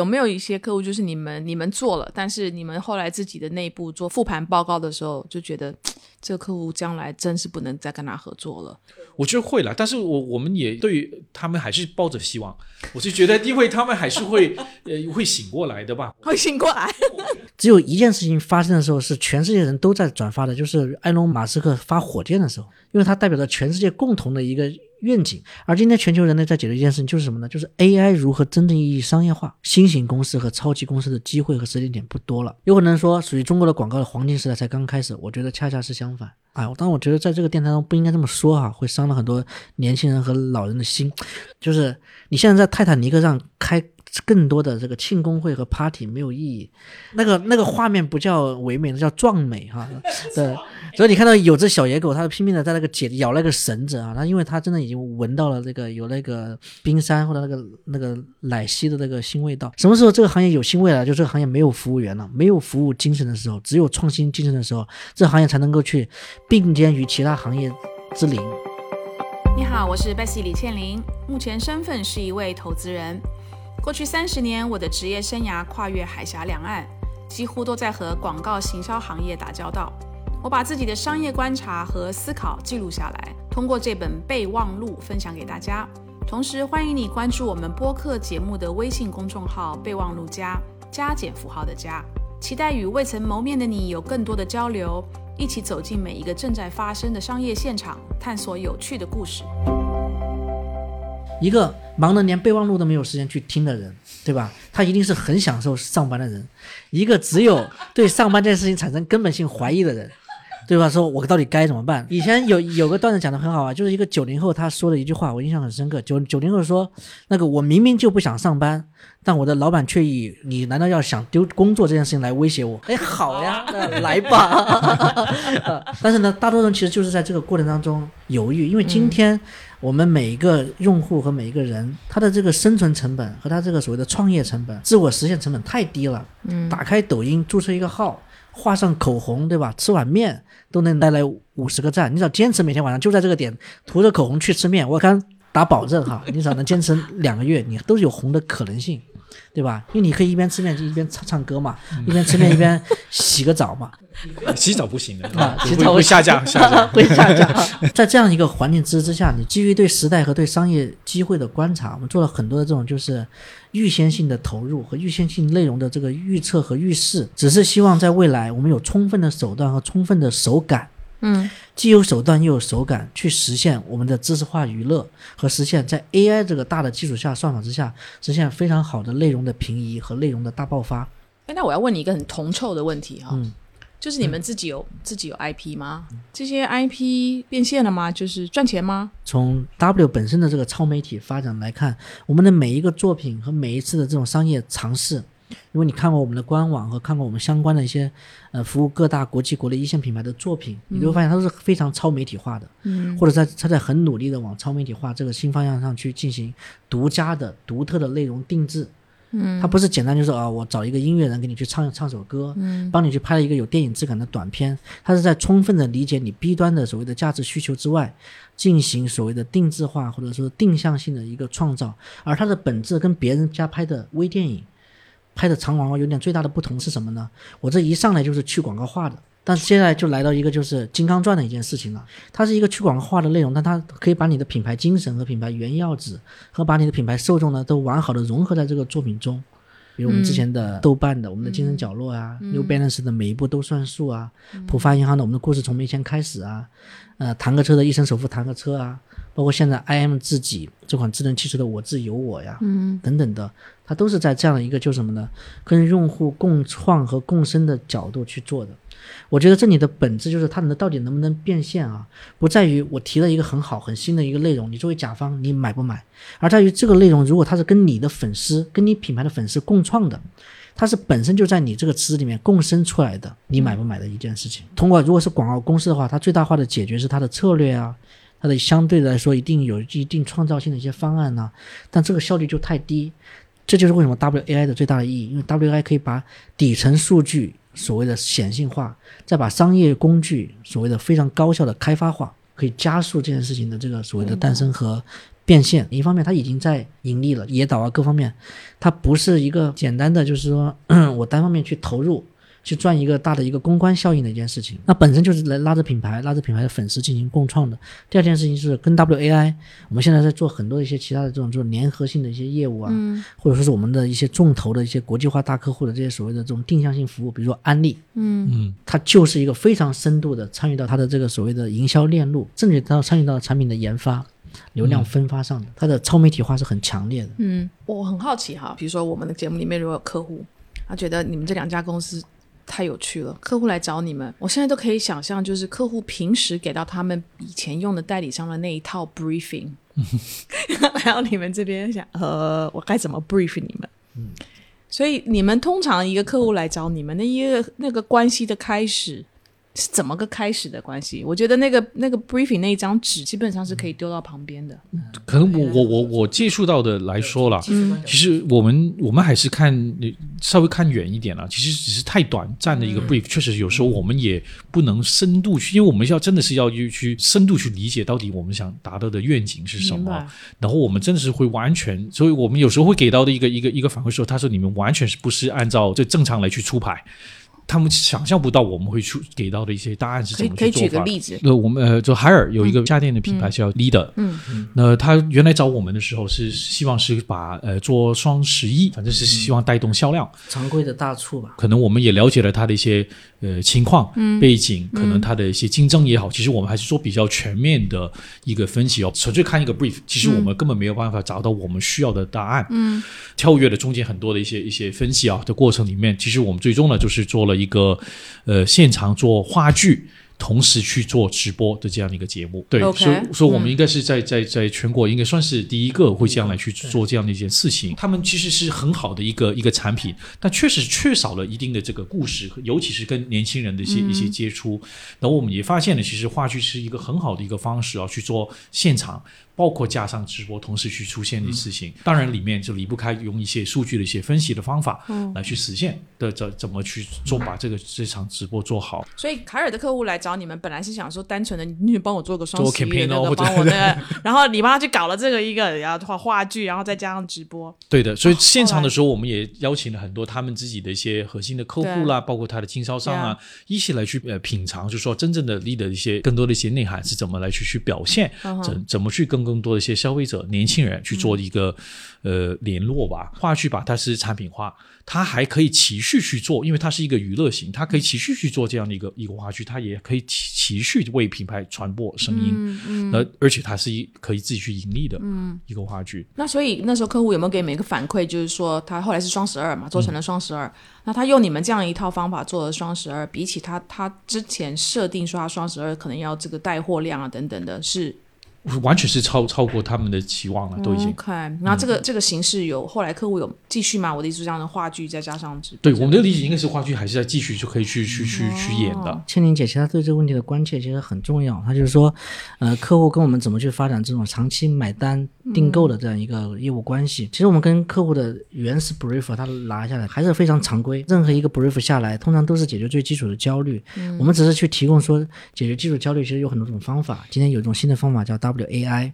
有没有一些客户就是你们你们做了，但是你们后来自己的内部做复盘报告的时候，就觉得这个客户将来真是不能再跟他合作了？我觉得会了，但是我我们也对他们还是抱着希望。我是觉得，因为他们还是会呃会醒过来的吧。会醒过来。只有一件事情发生的时候，是全世界人都在转发的，就是埃隆·马斯克发火箭的时候，因为它代表着全世界共同的一个愿景。而今天全球人类在解决一件事情，就是什么呢？就是 AI 如何真正意义商业化，新型公司和超级公司的机会和时间点不多了。有可能说，属于中国的广告的黄金时代才刚开始。我觉得恰恰是相反。哎，当然我觉得在这个电台中不应该这么说哈，会伤了很多年轻人和老人的心。就是你现在在泰坦尼克上开。更多的这个庆功会和 party 没有意义，那个那个画面不叫唯美，那叫壮美哈。对，所以你看到有只小野狗，它拼命的在那个解咬那个绳子啊，它因为它真的已经闻到了这个有那个冰山或者那个那个奶昔的那个新味道。什么时候这个行业有新味了？就这个行业没有服务员了，没有服务精神的时候，只有创新精神的时候，这行业才能够去并肩于其他行业之林。你好，我是 Bessy 李倩玲，目前身份是一位投资人。过去三十年，我的职业生涯跨越海峡两岸，几乎都在和广告行销行业打交道。我把自己的商业观察和思考记录下来，通过这本备忘录分享给大家。同时，欢迎你关注我们播客节目的微信公众号“备忘录加”，加减符号的加。期待与未曾谋面的你有更多的交流，一起走进每一个正在发生的商业现场，探索有趣的故事。一个忙得连备忘录都没有时间去听的人，对吧？他一定是很享受上班的人。一个只有对上班这件事情产生根本性怀疑的人，对吧？说我到底该怎么办？以前有有个段子讲的很好啊，就是一个九零后他说的一句话，我印象很深刻。九九零后说，那个我明明就不想上班。但我的老板却以你难道要想丢工作这件事情来威胁我？哎，好呀，来吧。但是呢，大多数人其实就是在这个过程当中犹豫，因为今天我们每一个用户和每一个人，他的这个生存成本和他这个所谓的创业成本、自我实现成本太低了。嗯，打开抖音注册一个号，画上口红，对吧？吃碗面都能带来五十个赞。你只要坚持每天晚上就在这个点涂着口红去吃面，我敢打保证哈，你只要能坚持两个月，你都是有红的可能性。对吧？因为你可以一边吃面就一边唱唱歌嘛，一边吃面一边 洗个澡嘛。洗澡不行的啊，洗澡会下降，下降 会下降。在这样一个环境之之下，你基于对时代和对商业机会的观察，我们做了很多的这种就是预先性的投入和预先性内容的这个预测和预示，只是希望在未来我们有充分的手段和充分的手感。嗯，既有手段又有手感，去实现我们的知识化娱乐和实现，在 AI 这个大的基础下算法之下，实现非常好的内容的平移和内容的大爆发。哎，那我要问你一个很铜臭的问题哈，嗯，就是你们自己有自己有 IP 吗？这些 IP 变现了吗？就是赚钱吗？从 W 本身的这个超媒体发展来看，我们的每一个作品和每一次的这种商业尝试。如果你看过我们的官网和看过我们相关的一些，呃，服务各大国际国内一线品牌的作品，你会发现它都是非常超媒体化的，嗯，或者在它在很努力的往超媒体化这个新方向上去进行独家的、独特的内容定制，嗯，它不是简单就是啊，我找一个音乐人给你去唱唱首歌，嗯，帮你去拍了一个有电影质感的短片，它是在充分的理解你 B 端的所谓的价值需求之外，进行所谓的定制化或者说定向性的一个创造，而它的本质跟别人家拍的微电影。拍的长广告有点最大的不同是什么呢？我这一上来就是去广告化的，但是现在就来到一个就是金刚钻的一件事情了。它是一个去广告化的内容，但它可以把你的品牌精神和品牌原要旨和把你的品牌受众呢都完好的融合在这个作品中。比如我们之前的豆瓣的我们的精神角落啊，New Balance 的每一步都算数啊，浦发银行的我们的故事从没钱开始啊，呃，弹个车的一生首付弹个车啊。包括现在 I M 自己这款智能汽车的我自有我呀，嗯，等等的，它都是在这样的一个就是什么呢？跟用户共创和共生的角度去做的。我觉得这里的本质就是它能到底能不能变现啊？不在于我提了一个很好很新的一个内容，你作为甲方你买不买？而在于这个内容如果它是跟你的粉丝、跟你品牌的粉丝共创的，它是本身就在你这个池子里面共生出来的，你买不买的一件事情。通过如果是广告公司的话，它最大化的解决是它的策略啊。它的相对来说一定有一定创造性的一些方案呢，但这个效率就太低，这就是为什么 WAI 的最大的意义，因为 WAI 可以把底层数据所谓的显性化，再把商业工具所谓的非常高效的开发化，可以加速这件事情的这个所谓的诞生和变现。一方面，它已经在盈利了，野岛啊各方面，它不是一个简单的就是说 我单方面去投入。去赚一个大的一个公关效应的一件事情，那本身就是来拉着品牌、拉着品牌的粉丝进行共创的。第二件事情是跟 WAI，我们现在在做很多一些其他的这种这种联合性的一些业务啊，或者说是我们的一些重投的一些国际化大客户的这些所谓的这种定向性服务，比如说安利，嗯嗯，它就是一个非常深度的参与到它的这个所谓的营销链路，甚至到参与到产品的研发、流量分发上的，它的超媒体化是很强烈的。嗯，我很好奇哈，比如说我们的节目里面如果有客户，他觉得你们这两家公司。太有趣了，客户来找你们，我现在都可以想象，就是客户平时给到他们以前用的代理商的那一套 briefing，来到你们这边想，呃，我该怎么 brief 你们？嗯，所以你们通常一个客户来找你们，那一个那个关系的开始。是怎么个开始的关系？我觉得那个那个 briefing 那一张纸基本上是可以丢到旁边的。可能我我我我接触到的来说了，其实我们我们还是看稍微看远一点了。其实只是太短暂的一个 brief，确实有时候我们也不能深度去，因为我们要真的是要去去深度去理解到底我们想达到的愿景是什么。然后我们真的是会完全，所以我们有时候会给到的一个一个一个反馈说，他说你们完全是不是按照这正常来去出牌。他们想象不到我们会出给到的一些答案是怎么去做法。可以举个例子。那我们呃，就海尔有一个家电的品牌叫 Leader。嗯嗯。那他原来找我们的时候是希望是把呃做双十一，反正是希望带动销量。常规的大促吧。可能我们也了解了他的一些呃情况、背景，可能它的一些竞争也好。其实我们还是做比较全面的一个分析哦。纯粹看一个 brief，其实我们根本没有办法找到我们需要的答案。嗯。跳跃的中间很多的一些一些分析啊的过程里面，其实我们最终呢就是做了。一个呃，现场做话剧，同时去做直播的这样的一个节目，对，所以说我们应该是在在在全国应该算是第一个会这样来去做这样的一件事情。他们其实是很好的一个一个产品，但确实缺少了一定的这个故事，尤其是跟年轻人的一些一些接触。然后我们也发现了，其实话剧是一个很好的一个方式啊，去做现场。包括加上直播，同时去出现的事情，当然里面就离不开用一些数据的一些分析的方法，来去实现的怎怎么去做，把这个这场直播做好。所以凯尔的客户来找你们，本来是想说单纯的，你帮我做个双十一那个，帮我 那个，然后你帮他去搞了这个一个，然后话话剧，然后再加上直播。对的，所以现场的时候，我们也邀请了很多他们自己的一些核心的客户啦，包括他的经销商啊，一起来去呃品尝，就说真正的力的一些更多的一些内涵是怎么来去去表现，怎怎么去更。更多的一些消费者、年轻人去做一个呃联络吧。话剧吧，它是产品化，它还可以持续去做，因为它是一个娱乐型，它可以持续去做这样的一个一个话剧，它也可以持续为品牌传播声音。嗯嗯。那而且它是一可以自己去盈利的嗯一个话剧。那所以那时候客户有没有给每个反馈？就是说他后来是双十二嘛，做成了双十二。那他用你们这样一套方法做了双十二，比起他他之前设定说他双十二可能要这个带货量啊等等的，是。完全是超超过他们的期望了，都已经。OK，然后这个这个形式有后来客户有继续吗？我的意思是这样的话剧再加上对我们的理解应该是话剧还是在继续就可以去去去去演的。千玲姐其实对这个问题的关切其实很重要，她就是说，呃，客户跟我们怎么去发展这种长期买单订购的这样一个业务关系？其实我们跟客户的原始 brief 他拿下来还是非常常规，任何一个 brief 下来，通常都是解决最基础的焦虑。我们只是去提供说解决基础焦虑，其实有很多种方法。今天有一种新的方法叫 WAI。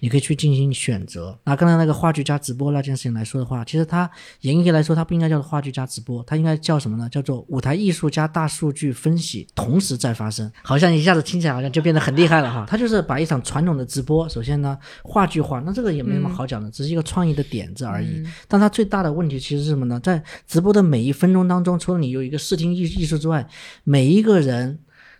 你可以去进行选择。那刚才那个话剧加直播那件事情来说的话，其实它严格来说，它不应该叫做话剧加直播，它应该叫什么呢？叫做舞台艺术加大数据分析同时在发生。好像一下子听起来好像就变得很厉害了哈。它就是把一场传统的直播，首先呢话剧化，那这个也没什么好讲的，只是一个创意的点子而已。但它最大的问题其实是什么呢？在直播的每一分钟当中，除了你有一个视听艺艺术之外，每一个人。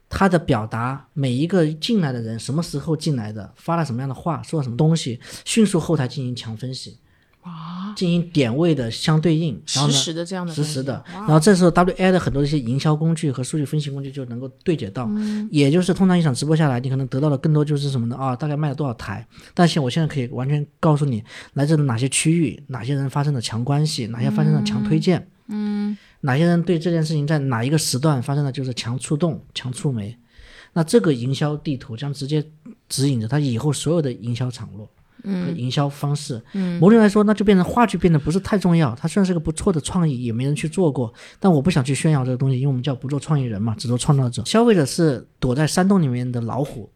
他的表达，每一个进来的人什么时候进来的，发了什么样的话，说了什么东西，迅速后台进行强分析，啊，进行点位的相对应，实时的这样的，实时的。然后这时候 WI 的很多一些营销工具和数据分析工具就能够对接到，也就是通常一场直播下来，你可能得到的更多就是什么呢？啊，大概卖了多少台？但是我现在可以完全告诉你，来自哪些区域，哪些人发生了强关系，哪些发生了强推荐，嗯。哪些人对这件事情在哪一个时段发生的就是强触动、强触媒，那这个营销地图将直接指引着他以后所有的营销场络和营销方式。嗯，某种来说，那就变成话剧变得不是太重要。它虽然是个不错的创意，也没人去做过，但我不想去炫耀这个东西，因为我们叫不做创意人嘛，只做创造者。消费者是躲在山洞里面的老虎。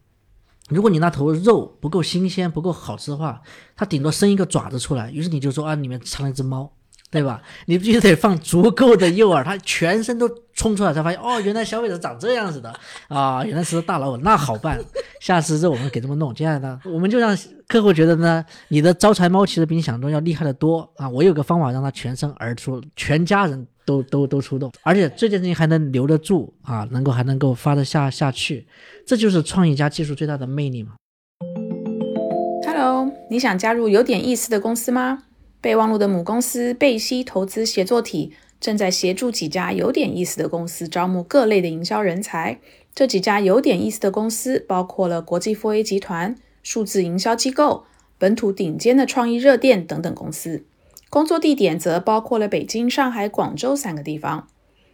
如果你那头肉不够新鲜、不够好吃的话，它顶多伸一个爪子出来，于是你就说啊，里面藏了一只猫，对吧？你必须得放足够的诱饵，它全身都冲出来，才发现哦，原来消费者长这样子的啊，原来是大老虎，那好办，下次这我们给这么弄。接下来呢，我们就让客户觉得呢，你的招财猫其实比你想中要厉害的多啊！我有个方法让它全身而出，全家人都都都出动，而且这件事情还能留得住啊，能够还能够发得下下去，这就是创意加技术最大的魅力嘛。Hello，你想加入有点意思的公司吗？备忘录的母公司贝西投资协作体正在协助几家有点意思的公司招募各类的营销人才。这几家有点意思的公司包括了国际 4A 集团、数字营销机构、本土顶尖的创意热电等等公司。工作地点则包括了北京、上海、广州三个地方。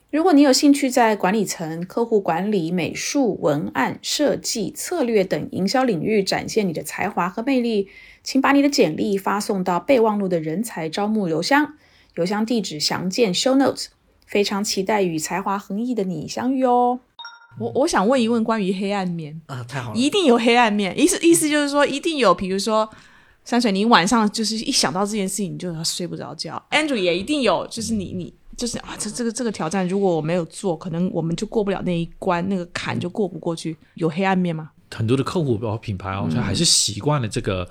如果你有兴趣在管理层、客户管理、美术、文案、设计、策略等营销领域展现你的才华和魅力，请把你的简历发送到备忘录的人才招募邮箱，邮箱地址详见 show notes。非常期待与才华横溢的你相遇哦！我我想问一问关于黑暗面，啊，太好了！一定有黑暗面，意思意思就是说一定有，比如说山水，你晚上就是一想到这件事情你就要睡不着觉。Andrew 也一定有，就是你你就是啊，这这个这个挑战，如果我没有做，可能我们就过不了那一关，那个坎就过不过去。有黑暗面吗？很多的客户包括品牌哦，他还是习惯了这个，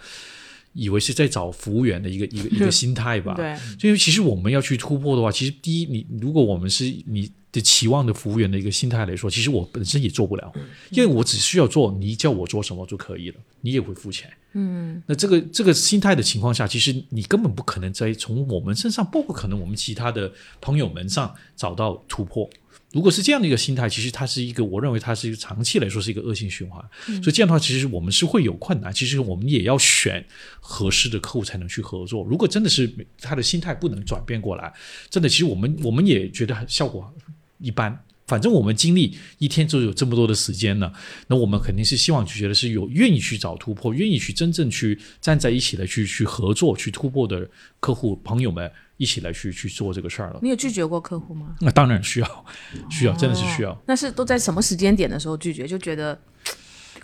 以为是在找服务员的一个一个一个 心态吧。对，所以其实我们要去突破的话，其实第一，你如果我们是你的期望的服务员的一个心态来说，其实我本身也做不了，因为我只需要做你叫我做什么就可以了，你也会付钱。嗯，那这个这个心态的情况下，其实你根本不可能在从我们身上，包括可能我们其他的朋友们上找到突破。如果是这样的一个心态，其实它是一个，我认为它是一个长期来说是一个恶性循环。所以这样的话，其实我们是会有困难。其实我们也要选合适的客户才能去合作。如果真的是他的心态不能转变过来，真的，其实我们我们也觉得效果一般。反正我们经历一天就有这么多的时间了，那我们肯定是希望就觉得是有愿意去找突破，愿意去真正去站在一起来去去合作、去突破的客户朋友们一起来去去做这个事儿了。你有拒绝过客户吗？那当然需要，需要，真的是需要。那是都在什么时间点的时候拒绝？就觉得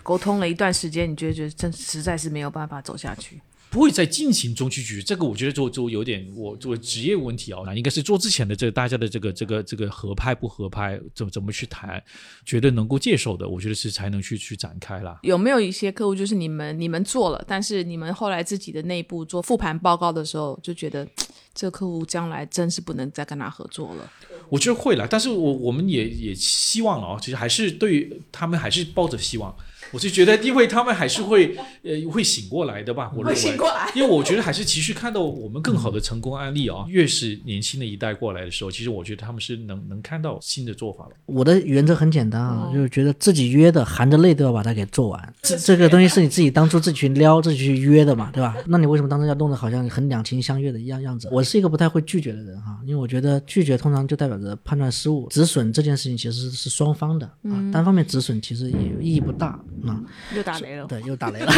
沟通了一段时间，你觉得觉得真实在是没有办法走下去。不会在进行中去拒绝，这个我觉得就就有点我作为职业问题啊，那应该是做之前的这个大家的这个这个这个合拍不合拍，怎么怎么去谈，觉得能够接受的，我觉得是才能去去展开啦。有没有一些客户就是你们你们做了，但是你们后来自己的内部做复盘报告的时候，就觉得这客户将来真是不能再跟他合作了。我觉得会了，但是我我们也也希望了啊，其实还是对于他们还是抱着希望。我就觉得，因为他们还是会呃会醒过来的吧，我认为，醒过来因为我觉得还是其实看到我们更好的成功案例啊。越是年轻的一代过来的时候，其实我觉得他们是能能看到新的做法了。我的原则很简单啊，就是觉得自己约的，含着泪都要把它给做完。这这个东西是你自己当初自己去撩、自己去约的嘛，对吧？那你为什么当初要弄得好像很两情相悦的一样样子？我是一个不太会拒绝的人哈，因为我觉得拒绝通常就代表着判断失误，止损这件事情其实是双方的啊，单方面止损其实也意义不大啊。又打雷了，对，又打雷了，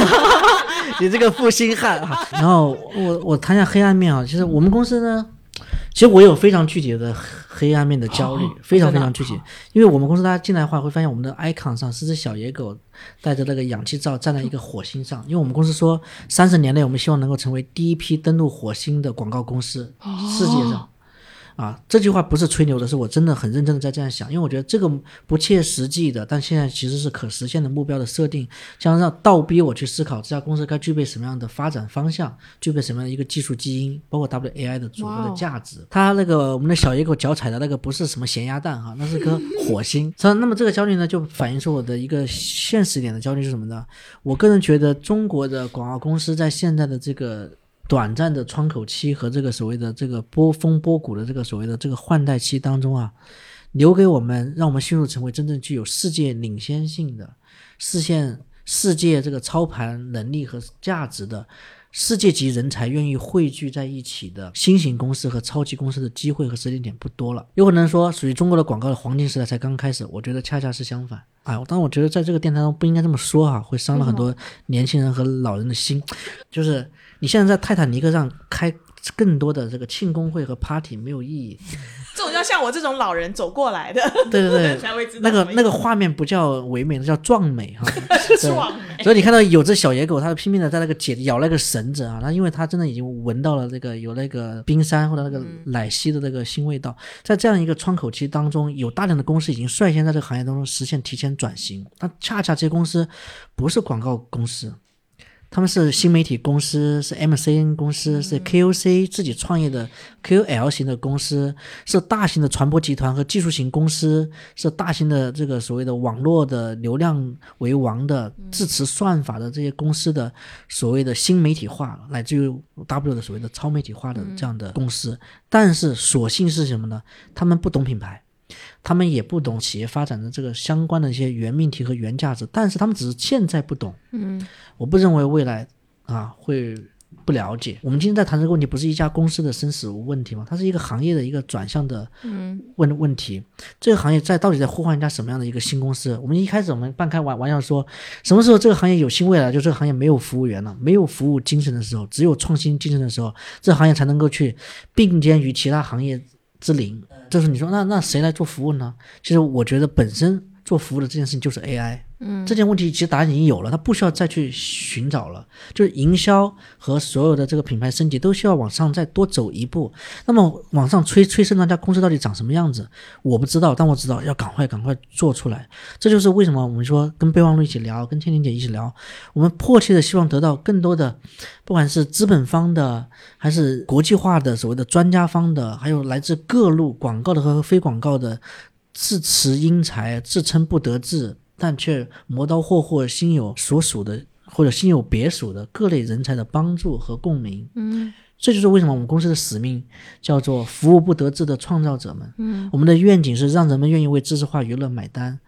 你这个负心汉啊！然后我我谈一下黑暗面啊，其实我们公司呢，其实我有非常具体的黑暗面的焦虑，非常非常具体。因为我们公司大家进来的话，会发现我们的 icon 上是只小野狗带着那个氧气罩站在一个火星上。因为我们公司说，三十年内我们希望能够成为第一批登陆火星的广告公司，世界上。啊，这句话不是吹牛的，是我真的很认真的在这样想，因为我觉得这个不切实际的，但现在其实是可实现的目标的设定，将让倒逼我去思考这家公司该具备什么样的发展方向，具备什么样的一个技术基因，包括 WAI 的足够的价值。它那个我们的小野狗脚踩的那个不是什么咸鸭蛋哈，那是颗 火星。所以那么这个焦虑呢，就反映出我的一个现实一点的焦虑是什么呢？我个人觉得中国的广告公司在现在的这个。短暂的窗口期和这个所谓的这个波峰波谷的这个所谓的这个换代期当中啊，留给我们，让我们迅速成为真正具有世界领先性的、实现世界这个操盘能力和价值的世界级人才愿意汇聚在一起的新型公司和超级公司的机会和时间点不多了。有可能说，属于中国的广告的黄金时代才刚开始，我觉得恰恰是相反。哎，当然我觉得在这个电台中不应该这么说哈、会伤了很多年轻人和老人的心。就是你现在在泰坦尼克上开更多的这个庆功会和 party 没有意义。这种要像我这种老人走过来的，对 对对，才会知道那个那个画面不叫唯美，那叫壮美哈。壮美。所以你看到有只小野狗，它拼命的在那个解咬那个绳子啊，它因为它真的已经闻到了这个有那个冰山或者那个奶昔的那个腥味道，在这样一个窗口期当中，有大量的公司已经率先在这个行业当中实现提前转型，但恰恰这些公司不是广告公司。他们是新媒体公司，是 MCN 公司，是 KOC 自己创业的 KOL 型的公司，是大型的传播集团和技术型公司，是大型的这个所谓的网络的流量为王的支持算法的这些公司的所谓的新媒体化，乃至于 W 的所谓的超媒体化的这样的公司。但是所幸是什么呢？他们不懂品牌。他们也不懂企业发展的这个相关的一些原命题和原价值，但是他们只是现在不懂。嗯，我不认为未来啊会不了解。我们今天在谈这个问题，不是一家公司的生死问题吗？它是一个行业的一个转向的问问题。这个行业在到底在呼唤一家什么样的一个新公司？我们一开始我们半开玩玩笑说，什么时候这个行业有新未来？就这个行业没有服务员了，没有服务精神的时候，只有创新精神的时候，这个行业才能够去并肩于其他行业。之灵，就是你说那那谁来做服务呢？其实我觉得本身做服务的这件事情就是 AI。嗯，这件问题其实答案已经有了，他不需要再去寻找了。就是营销和所有的这个品牌升级都需要往上再多走一步。那么往上催催生那家公司到底长什么样子，我不知道，但我知道要赶快赶快做出来。这就是为什么我们说跟备忘录一起聊，跟千灵姐一起聊，我们迫切的希望得到更多的，不管是资本方的，还是国际化的所谓的专家方的，还有来自各路广告的和非广告的，自持英才，自称不得志。但却磨刀霍霍，心有所属的或者心有别属的各类人才的帮助和共鸣，嗯，这就是为什么我们公司的使命叫做服务不得志的创造者们，嗯，我们的愿景是让人们愿意为知识化娱乐买单，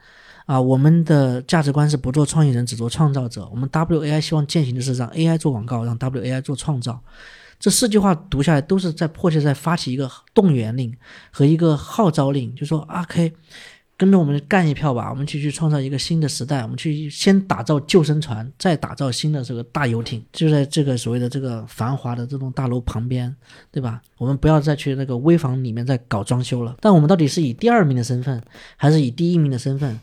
啊，我们的价值观是不做创意人，只做创造者。我们 WAI 希望践行的是让 AI 做广告，让 WAI 做创造。这四句话读下来，都是在迫切在发起一个动员令和一个号召令，就说阿 K。跟着我们干一票吧，我们去去创造一个新的时代，我们去先打造救生船，再打造新的这个大游艇，就在这个所谓的这个繁华的这栋大楼旁边，对吧？我们不要再去那个危房里面再搞装修了。但我们到底是以第二名的身份，还是以第一名的身份？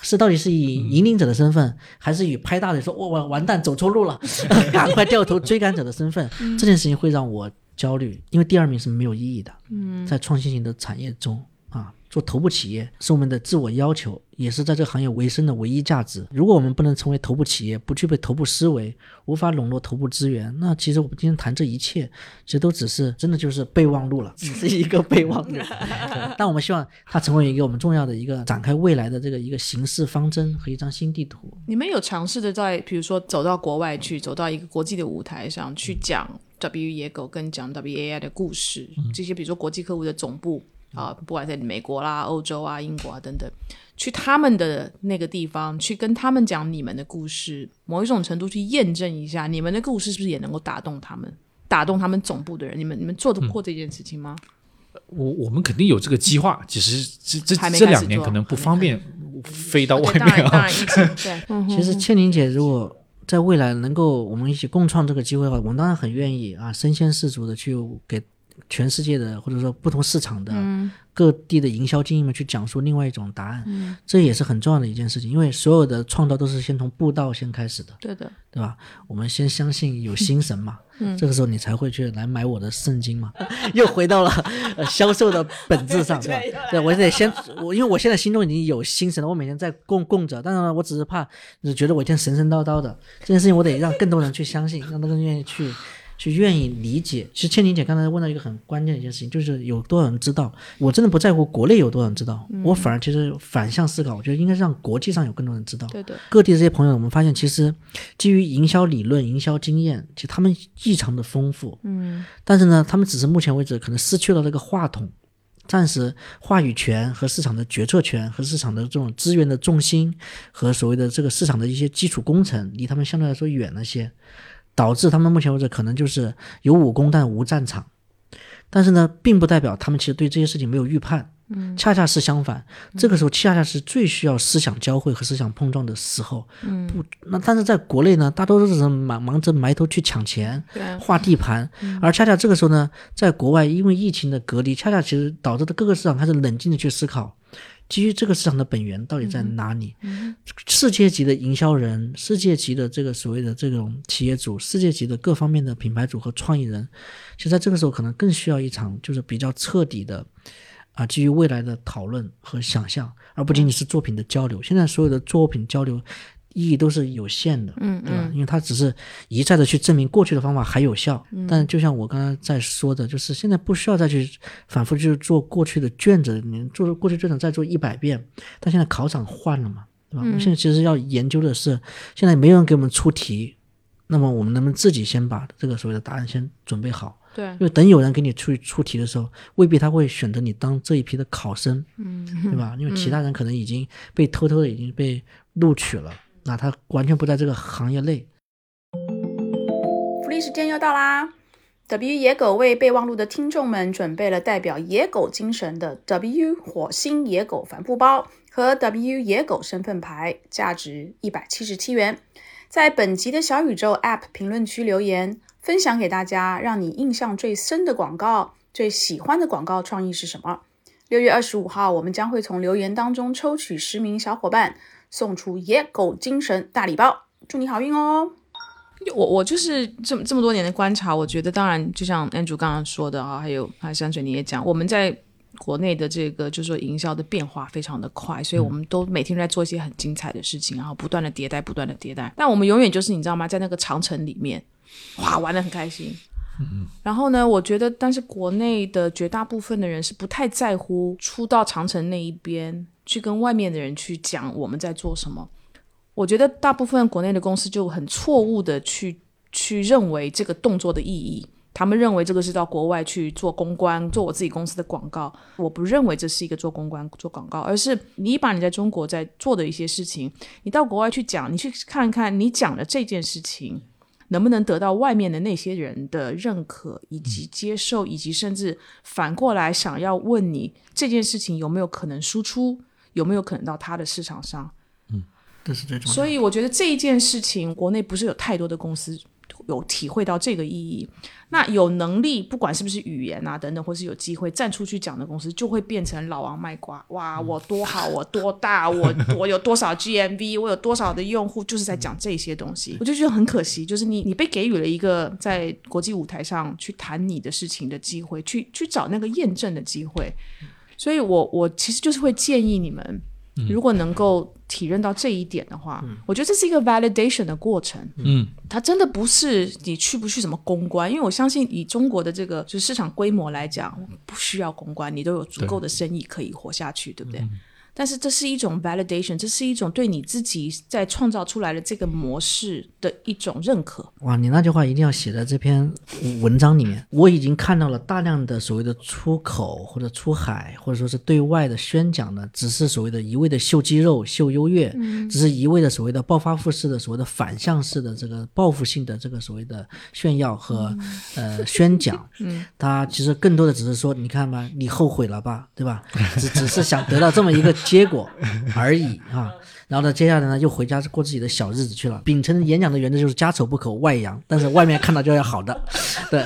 是到底是以引领者的身份，还是以拍大腿说“我我完蛋走错路了，赶快掉头追赶者”的身份？这件事情会让我焦虑，因为第二名是没有意义的。嗯，在创新型的产业中。做头部企业是我们的自我要求，也是在这个行业维生的唯一价值。如果我们不能成为头部企业，不具备头部思维，无法笼络头部资源，那其实我们今天谈这一切，其实都只是真的就是备忘录了，只是一个备忘录。但我们希望它成为一个我们重要的一个展开未来的这个一个形式方针和一张新地图。你们有尝试着在，比如说走到国外去，走到一个国际的舞台上去讲 W 野狗跟讲 WAI 的故事，这些比如说国际客户的总部。啊，不管在美国啦、欧洲啊、英国啊等等，去他们的那个地方，去跟他们讲你们的故事，某一种程度去验证一下你们的故事是不是也能够打动他们，打动他们总部的人。你们你们做得过这件事情吗？我我们肯定有这个计划，只是这这这两年可能不方便飞到外面啊。对，其实倩玲姐如果在未来能够我们一起共创这个机会的话，我们当然很愿意啊，身先士卒的去给。全世界的或者说不同市场的各地的营销精英们去讲述另外一种答案，这也是很重要的一件事情。因为所有的创造都是先从布道先开始的，对的，对吧？我们先相信有心神嘛，这个时候你才会去来买我的圣经嘛。又回到了销售的本质上，对吧？对我得先我，因为我现在心中已经有心神了，我每天在供供着，但是呢，我只是怕，你觉得我一天神神叨叨的，这件事情我得让更多人去相信，让更多人愿意去。去愿意理解，其实倩玲姐刚才问到一个很关键的一件事情，就是有多少人知道？我真的不在乎国内有多少人知道，我反而其实反向思考，我觉得应该让国际上有更多人知道。各地这些朋友，我们发现其实基于营销理论、营销经验，其实他们异常的丰富。嗯，但是呢，他们只是目前为止可能失去了那个话筒，暂时话语权和市场的决策权和市场的这种资源的重心和所谓的这个市场的一些基础工程，离他们相对来说远了些。导致他们目前为止可能就是有武功但无战场，但是呢，并不代表他们其实对这些事情没有预判，嗯，恰恰是相反，这个时候恰恰是最需要思想交汇和思想碰撞的时候，嗯，不，那但是在国内呢，大多数人忙忙着埋头去抢钱，对，画地盘，而恰恰这个时候呢，在国外因为疫情的隔离，恰恰其实导致的各个市场开始冷静的去思考。基于这个市场的本源到底在哪里？世界级的营销人、世界级的这个所谓的这种企业主、世界级的各方面的品牌主和创意人，其实在这个时候可能更需要一场就是比较彻底的啊，基于未来的讨论和想象，而不仅仅是作品的交流。现在所有的作品交流。意义都是有限的，嗯对吧？因为它只是一再的去证明过去的方法还有效，但就像我刚才在说的，就是现在不需要再去反复去做过去的卷子，你做过去卷子再做一百遍，但现在考场换了嘛，对吧？我们现在其实要研究的是，现在没有人给我们出题，那么我们能不能自己先把这个所谓的答案先准备好？对因为等有人给你出出题的时候，未必他会选择你当这一批的考生，嗯，对吧？因为其他人可能已经被偷偷的已经被录取了，那他完全不在这个行业内。福利时间又到啦！W 野狗为备忘录的听众们准备了代表野狗精神的 W 火星野狗帆布包和 W 野狗身份牌，价值一百七十七元。在本集的小宇宙 App 评论区留言，分享给大家，让你印象最深的广告、最喜欢的广告创意是什么？六月二十五号，我们将会从留言当中抽取十名小伙伴，送出野狗精神大礼包，祝你好运哦！我我就是这么这么多年的观察，我觉得当然就像 Andrew 刚刚说的啊，还有还有山水你也讲，我们在国内的这个就是说营销的变化非常的快，所以我们都每天都在做一些很精彩的事情，然后不断的迭代，不断的迭代。但我们永远就是你知道吗，在那个长城里面，哇，玩的很开心。然后呢，我觉得，但是国内的绝大部分的人是不太在乎出到长城那一边去跟外面的人去讲我们在做什么。我觉得大部分国内的公司就很错误的去去认为这个动作的意义，他们认为这个是到国外去做公关，做我自己公司的广告。我不认为这是一个做公关、做广告，而是你把你在中国在做的一些事情，你到国外去讲，你去看看你讲的这件事情能不能得到外面的那些人的认可以及接受，以及甚至反过来想要问你这件事情有没有可能输出，有没有可能到他的市场上。嗯这是最重要的。所以我觉得这一件事情，国内不是有太多的公司有体会到这个意义。那有能力，不管是不是语言啊等等，或是有机会站出去讲的公司，就会变成老王卖瓜。哇，我多好，我多大，我 我有多少 GMV，我有多少的用户，就是在讲这些东西。我就觉得很可惜，就是你你被给予了一个在国际舞台上去谈你的事情的机会，去去找那个验证的机会。所以我我其实就是会建议你们。如果能够体认到这一点的话，我觉得这是一个 validation 的过程。嗯，它真的不是你去不去什么公关，因为我相信以中国的这个就是市场规模来讲，不需要公关，你都有足够的生意可以活下去，对不对？但是这是一种 validation，这是一种对你自己在创造出来的这个模式的一种认可。哇，你那句话一定要写在这篇文章里面。我已经看到了大量的所谓的出口或者出海，或者说是对外的宣讲呢，只是所谓的一味的秀肌肉、秀优越，只是一味的所谓的暴发户式的所谓的反向式的这个报复性的这个所谓的炫耀和、呃宣讲。嗯，他其实更多的只是说，你看吧，你后悔了吧，对吧？只只是想得到这么一个结果而已 啊。然后呢，接下来呢又回家过自己的小日子去了。秉承演讲的原则就是家丑不可外扬，但是外面看到就要好的。对，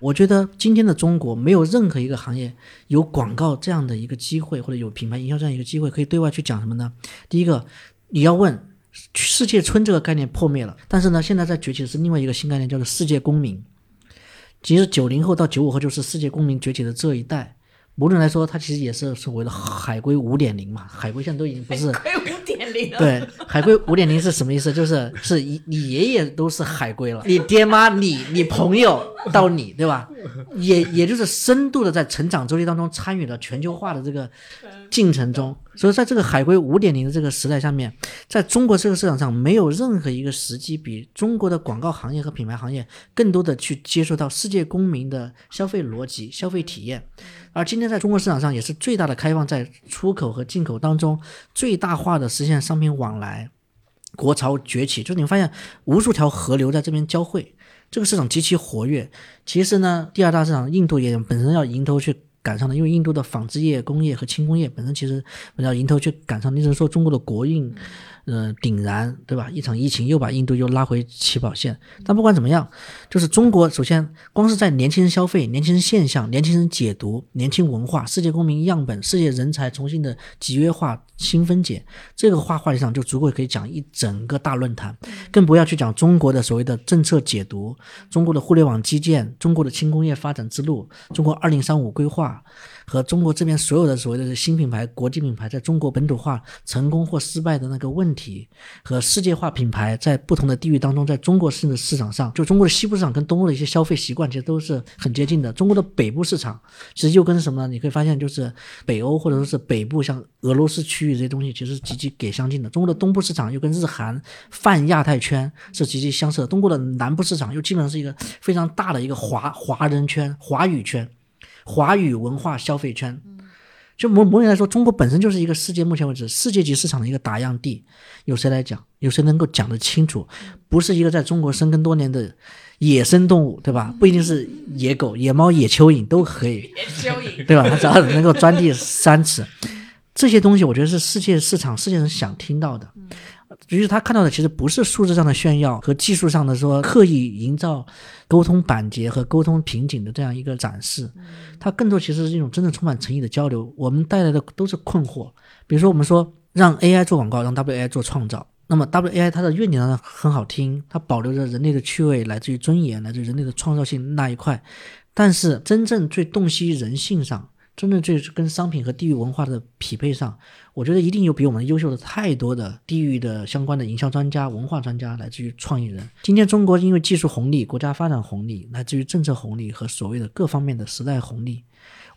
我觉得今天的中国没有任何一个行业有广告这样的一个机会，或者有品牌营销这样一个机会，可以对外去讲什么呢？第一个，你要问世界村这个概念破灭了，但是呢，现在在崛起的是另外一个新概念，叫做世界公民。其实九零后到九五后就是世界公民崛起的这一代。某种来说，它其实也是所谓的海归五点零嘛。海归现在都已经不是海归五点零对，海归五点零是什么意思？就是是你你爷爷都是海归了，你爹妈、你你朋友到你，对吧？也也就是深度的在成长周期当中参与了全球化的这个进程中。所以在这个海归五点零的这个时代下面，在中国这个市场上，没有任何一个时机比中国的广告行业和品牌行业更多的去接触到世界公民的消费逻辑、消费体验。而今天在中国市场上也是最大的开放，在出口和进口当中最大化的实现商品往来，国潮崛起，就是你发现无数条河流在这边交汇，这个市场极其活跃。其实呢，第二大市场印度也本身要迎头去赶上了，因为印度的纺织业、工业和轻工业本身其实要迎头去赶上。你只是说中国的国运，呃鼎燃，对吧？一场疫情又把印度又拉回起跑线。但不管怎么样，就是中国首先光是在年轻人消费、年轻人现象、年轻人解读、年轻文化、世界公民样本、世界人才重新的集约化、新分解这个话话题上就足够可以讲一整个大论坛，更不要去讲中国的所谓的政策解读、中国的互联网基建、中国的轻工业发展之路、中国二零三五规划。和中国这边所有的所谓的新品牌、国际品牌在中国本土化成功或失败的那个问题，和世界化品牌在不同的地域当中，在中国市的市场上，就中国的西部市场跟东部的一些消费习惯其实都是很接近的。中国的北部市场其实又跟什么呢？你可以发现，就是北欧或者说是北部像俄罗斯区域这些东西，其实是极其给相近的。中国的东部市场又跟日韩泛亚太圈是极其相似的。中国的南部市场又基本上是一个非常大的一个华华人圈、华语圈。华语文化消费圈，就某某种来说，中国本身就是一个世界目前为止世界级市场的一个打样地。有谁来讲？有谁能够讲得清楚？不是一个在中国生根多年的野生动物，对吧？不一定是野狗、野猫、野蚯蚓都可以，野蚯蚓对吧？它只要能够钻地 三尺，这些东西我觉得是世界市场、世界人想听到的。于是他看到的其实不是数字上的炫耀和技术上的说刻意营造沟通板结和沟通瓶颈的这样一个展示，它更多其实是一种真正充满诚意的交流。我们带来的都是困惑，比如说我们说让 AI 做广告，让 WAI 做创造，那么 WAI 它的愿景呢很好听，它保留着人类的趣味，来自于尊严，来自于人类的创造性那一块，但是真正最洞悉人性上。真正这是跟商品和地域文化的匹配上，我觉得一定有比我们优秀的太多的地域的相关的营销专家、文化专家，来自于创意人。今天中国因为技术红利、国家发展红利，来自于政策红利和所谓的各方面的时代红利。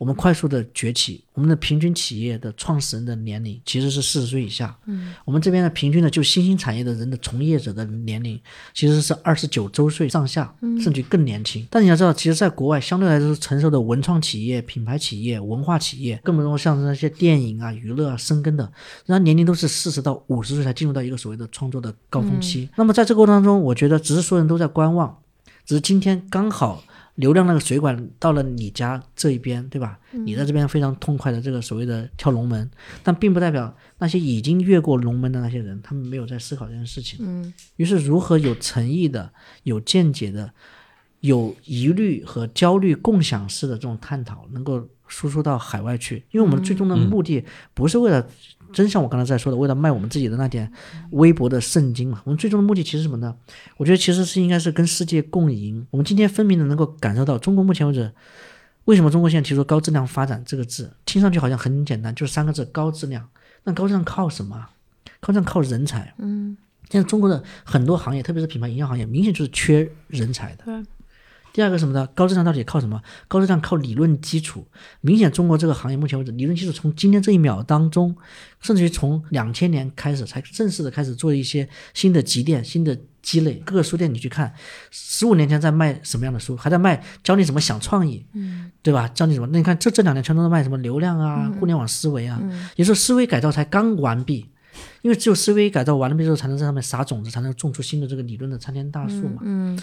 我们快速的崛起，我们的平均企业的创始人的年龄其实是四十岁以下。嗯，我们这边的平均的就新兴产业的人的从业者的年龄其实是二十九周岁上下，甚至更年轻。但你要知道，其实在国外相对来说成熟的文创企业、品牌企业、文化企业，更不用说像是那些电影啊、娱乐啊生根的，人家年龄都是四十到五十岁才进入到一个所谓的创作的高峰期。那么在这个过程当中，我觉得只是所有人都在观望，只是今天刚好。流量那个水管到了你家这一边，对吧？你在这边非常痛快的这个所谓的跳龙门，但并不代表那些已经越过龙门的那些人，他们没有在思考这件事情。嗯，于是如何有诚意的、有见解的、有疑虑和焦虑共享式的这种探讨，能够输出到海外去？因为我们最终的目的不是为了。真像我刚才在说的，为了卖我们自己的那点微薄的圣经嘛，我们最终的目的其实什么呢？我觉得其实是应该是跟世界共赢。我们今天分明的能够感受到，中国目前为止，为什么中国现在提出高质量发展这个字，听上去好像很简单，就是三个字：高质量。那高质量靠什么？高质量靠人才。嗯，现在中国的很多行业，特别是品牌营销行业，明显就是缺人才的。对。第二个什么呢？高质量到底靠什么？高质量靠理论基础。明显中国这个行业目前为止，理论基础从今天这一秒当中，甚至于从两千年开始才正式的开始做一些新的积淀、新的积累。各个书店你去看，十五年前在卖什么样的书？还在卖教你怎么想创意，嗯，对吧？教你怎么？那你看这这两年全都在卖什么流量啊、互联网思维啊。也就是思维改造才刚完毕，因为只有思维改造完了毕之后，才能在上面撒种子，才能种出新的这个理论的参天大树嘛。嗯。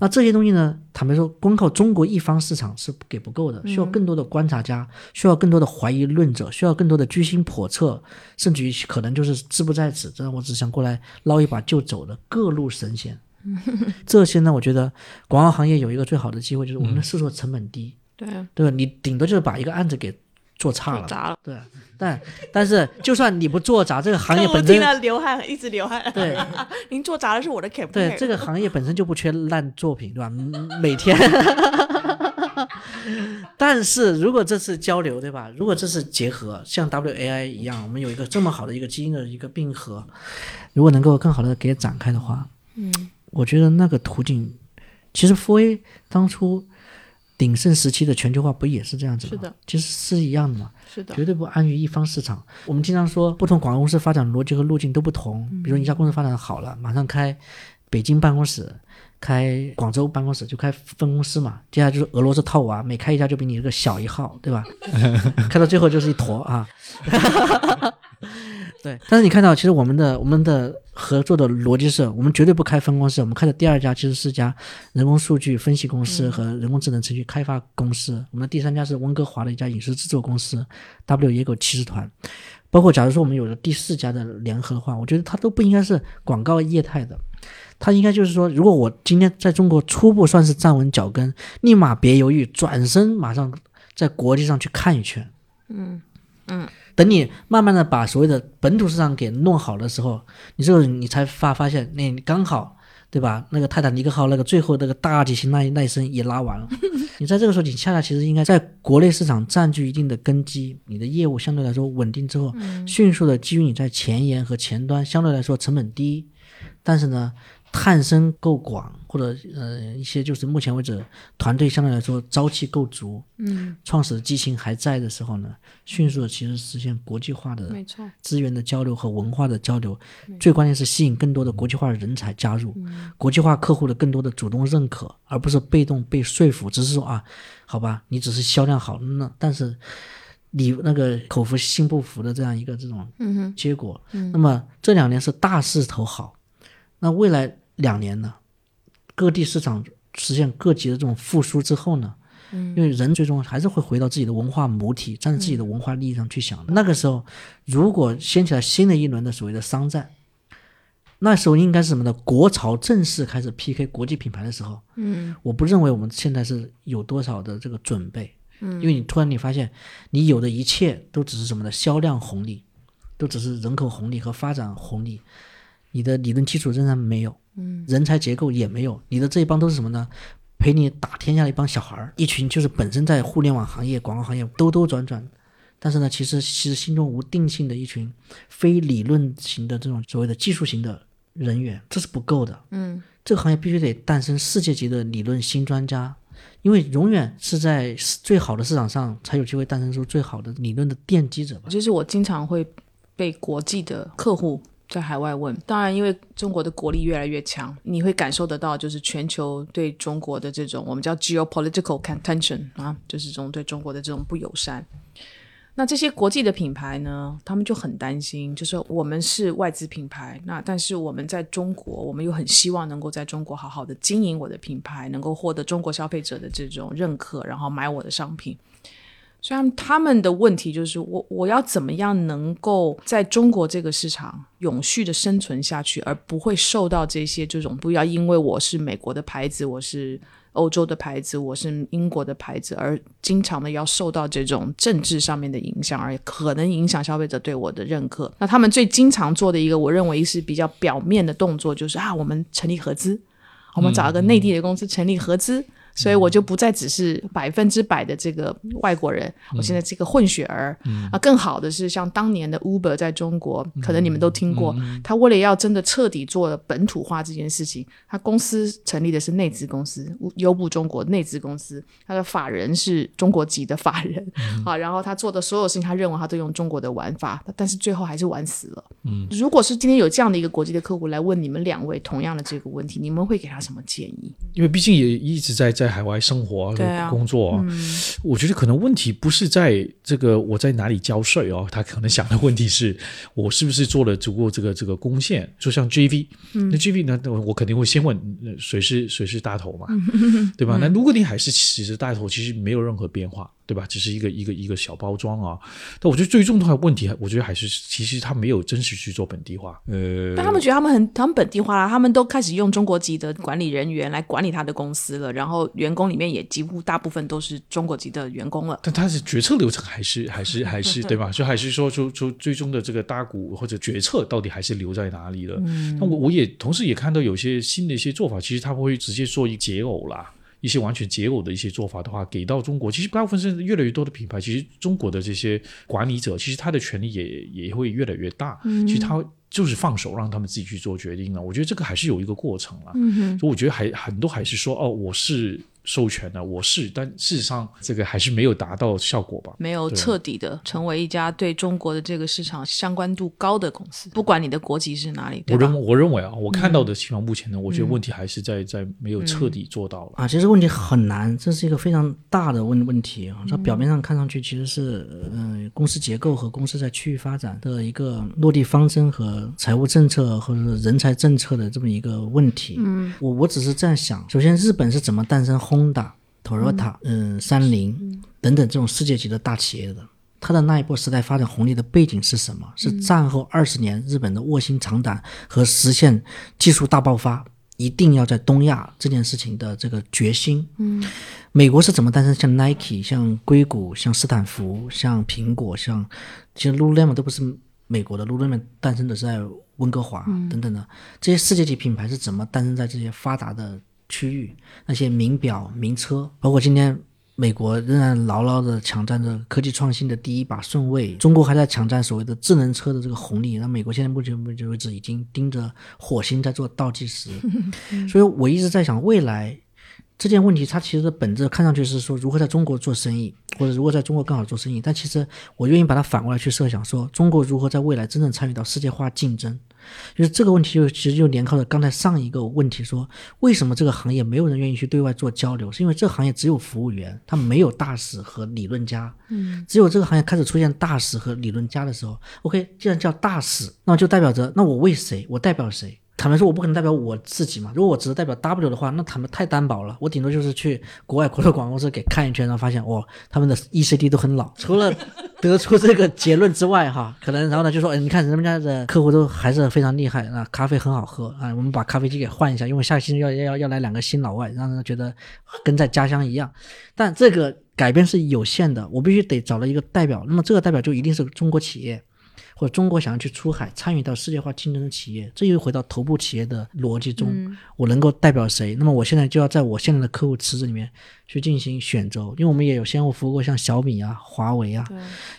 那这些东西呢？坦白说，光靠中国一方市场是给不够的，需要更多的观察家，需要更多的怀疑论者，需要更多的居心叵测，甚至于可能就是志不在此，真的我只想过来捞一把就走的各路神仙。这些呢，我觉得广告行业有一个最好的机会，就是我们的试错成本低，对对吧？你顶多就是把一个案子给。做差了，砸了，对，但但是就算你不做砸，这个行业本身，听流汗，一直流汗。对，您做砸的是我的 cap。对，这个行业本身就不缺烂作品，对吧？每天。但是如果这次交流，对吧？如果这次结合，像 WAI 一样，我们有一个这么好的一个基因的一个并合，如果能够更好的给展开的话，嗯，我觉得那个途径，其实 f a 当初。鼎盛时期的全球化不也是这样子吗？是的，其实是一样的嘛。是的，绝对不安于一方市场。我们经常说，不同广告公司发展逻辑和路径都不同。比如一家公司发展好了，马上开北京办公室，开广州办公室，就开分公司嘛。接下来就是俄罗斯套娃，每开一家就比你这个小一号，对吧？开到最后就是一坨啊。对，但是你看到，其实我们的我们的合作的逻辑是，我们绝对不开分公司。我们开的第二家其实是家人工数据分析公司和人工智能程序开发公司。我们的第三家是温哥华的一家影视制作公司 W 野狗骑士团。包括假如说我们有了第四家的联合的话，我觉得它都不应该是广告业态的，它应该就是说，如果我今天在中国初步算是站稳脚跟，立马别犹豫，转身马上在国际上去看一圈。嗯嗯，等你慢慢的把所谓的本土市场给弄好的时候，你这个你才发发现，那你刚好对吧？那个泰坦尼克号那个最后那个大体型那一那一声也拉完了，你在这个时候，你恰恰其实应该在国内市场占据一定的根基，你的业务相对来说稳定之后，迅速的基于你在前沿和前端相对来说成本低，但是呢。探深够广，或者呃一些就是目前为止团队相对来说朝气够足，嗯，创始的激情还在的时候呢，迅速的其实实现国际化的没错，资源的交流和文化的交流，最关键是吸引更多的国际化的人才加入，国际化客户的更多的主动认可，而不是被动被说服，只是说啊，好吧，你只是销量好，那但是你那个口服心不服的这样一个这种结果，那么这两年是大势头好，那未来两年呢，各地市场实现各级的这种复苏之后呢，嗯，因为人最终还是会回到自己的文化母体，站在自己的文化利益上去想。那个时候，如果掀起来新的一轮的所谓的商战，那时候应该是什么呢？国潮正式开始 PK 国际品牌的时候，嗯我不认为我们现在是有多少的这个准备，嗯，因为你突然你发现，你有的一切都只是什么呢？销量红利，都只是人口红利和发展红利，你的理论基础仍然没有，嗯，人才结构也没有，你的这一帮都是什么呢？陪你打天下的一帮小孩儿，一群就是本身在互联网行业、广告行业兜兜转转，但是呢，其实其实心中无定性的一群非理论型的这种所谓的技术型的人员，这是不够的。嗯，这个行业必须得诞生世界级的理论新专家，因为永远是在最好的市场上才有机会诞生出最好的理论的奠基者吧。就是我经常会被国际的客户在海外问，当然因为中国的国力越来越强，你会感受得到，就是全球对中国的这种我们叫 geopolitical contention 啊，就是这种对中国的这种不友善。那这些国际的品牌呢，他们就很担心，就是我们是外资品牌，那但是我们在中国，我们又很希望能够在中国好好的经营我的品牌，能够获得中国消费者的这种认可，然后买我的商品。虽然他们的问题就是我我要怎么样能够在中国这个市场永续的生存下去，而不会受到这些这种不要因为我是美国的牌子，我是欧洲的牌子，我是英国的牌子，而经常的要受到这种政治上面的影响，而可能影响消费者对我的认可。那他们最经常做的一个，我认为是比较表面的动作，就是啊，我们成立合资，我们找一个内地的公司成立合资。所以我就不再只是百分之百的这个外国人，我现在这个混血儿、啊。更好的是，像当年的 Uber 在中国，可能你们都听过，他为了要真的彻底做本土化这件事情，他公司成立的是内资公司，优步中国内资公司，他的法人是中国籍的法人啊。然后他做的所有事情，他认为他都用中国的玩法，但是最后还是玩死了。嗯，如果是今天有这样的一个国际的客户来问你们两位同样的这个问题，你们会给他什么建议？因为毕竟也一直在在海外生活、工作啊，我觉得可能问题不是在这个我在哪里交税哦，他可能想的问题是我是不是做了足够这个这个贡献。就像 JV，、那 JV 呢，我我肯定会先问呃谁是谁是大头嘛，对吧？那如果你还是其实大头，其实没有任何变化，对吧？只是一个一个一个小包装啊。但我觉得最重要的问题，我觉得还是其实他没有真实去做本地化。呃，但他们觉得他们很他们本地化啦，他们都开始用中国籍的管理人员来管理他的公司了，然后员工里面也几乎大部分都是中国籍的员工了。但他是决策流程还是还是还是对吧？就还是说就就最终的这个大股或者决策到底还是留在哪里了？那我我也同时也看到有些新的一些做法，其实他们会直接做一解耦啦。一些完全解耦的一些做法的话，给到中国，其实大部分甚至越来越多的品牌，其实中国的这些管理者，其实他的权利也也会越来越大。其实他就是放手让他们自己去做决定了。我觉得这个还是有一个过程了。所以我觉得还很多还是说哦，我是授权的，我是，但事实上这个还是没有达到效果吧？没有彻底的成为一家对中国的这个市场相关度高的公司，不管你的国籍是哪里？我认我认为啊，我看到的情况，目前呢，我觉得问题还是在在没有彻底做到了。啊，其实问题很难，这是一个非常大的问问题啊。它表面上看上去其实是，呃，公司结构和公司在区域发展的一个落地方针和财务政策或者是人才政策的这么一个问题。嗯，我我只是这样想，首先日本是怎么诞生 Honda、Toyota、嗯、三菱等等这种世界级的大企业的？它的那一波时代发展红利的背景是什么？是战后二十年日本的卧薪尝胆和实现技术大爆发，一定要在东亚这件事情的这个决心。嗯，美国是怎么诞生像 Nike、像硅谷、像斯坦福、像苹果、像其实 Lululemon 都不是美国的，Lululemon 诞生的是在温哥华等等的这些世界级品牌是怎么诞生在这些发达的区域？那些名表、名车，包括今天。美国仍然牢牢地抢占着科技创新的第一把顺位，中国还在抢占所谓的智能车的这个红利。那美国现在目前为止为止已经盯着火星在做倒计时，所以我一直在想，未来这件问题它其实的本质看上去是说如何在中国做生意，或者如何在中国更好做生意。但其实我愿意把它反过来去设想，说中国如何在未来真正参与到世界化竞争。就是这个问题就其实就连靠着刚才上一个问题说，为什么这个行业没有人愿意去对外做交流？是因为这个行业只有服务员，他没有大使和理论家。嗯，只有这个行业开始出现大使和理论家的时候，OK，既然叫大使，那就代表着那我为谁？我代表谁？坦白说，我不可能代表我自己嘛。如果我只是代表 W 的话，那他们太单薄了。我顶多就是去国外国的广告公司给看一圈，然后发现哦，他们的 ECD 都很老。除了 得出这个结论之外，哈，可能然后呢就说，哎，你看人们家的客户都还是非常厉害啊，咖啡很好喝啊，我们把咖啡机给换一下，因为下个星期要要要来两个新老外，让人觉得跟在家乡一样。但这个改变是有限的，我必须得找到一个代表，那么这个代表就一定是中国企业。或者中国想要去出海参与到世界化竞争的企业，这又回到头部企业的逻辑中，我能够代表谁？那么我现在就要在我现在的客户池子里面去进行选择，因为我们也有先后服务过像小米啊、华为啊，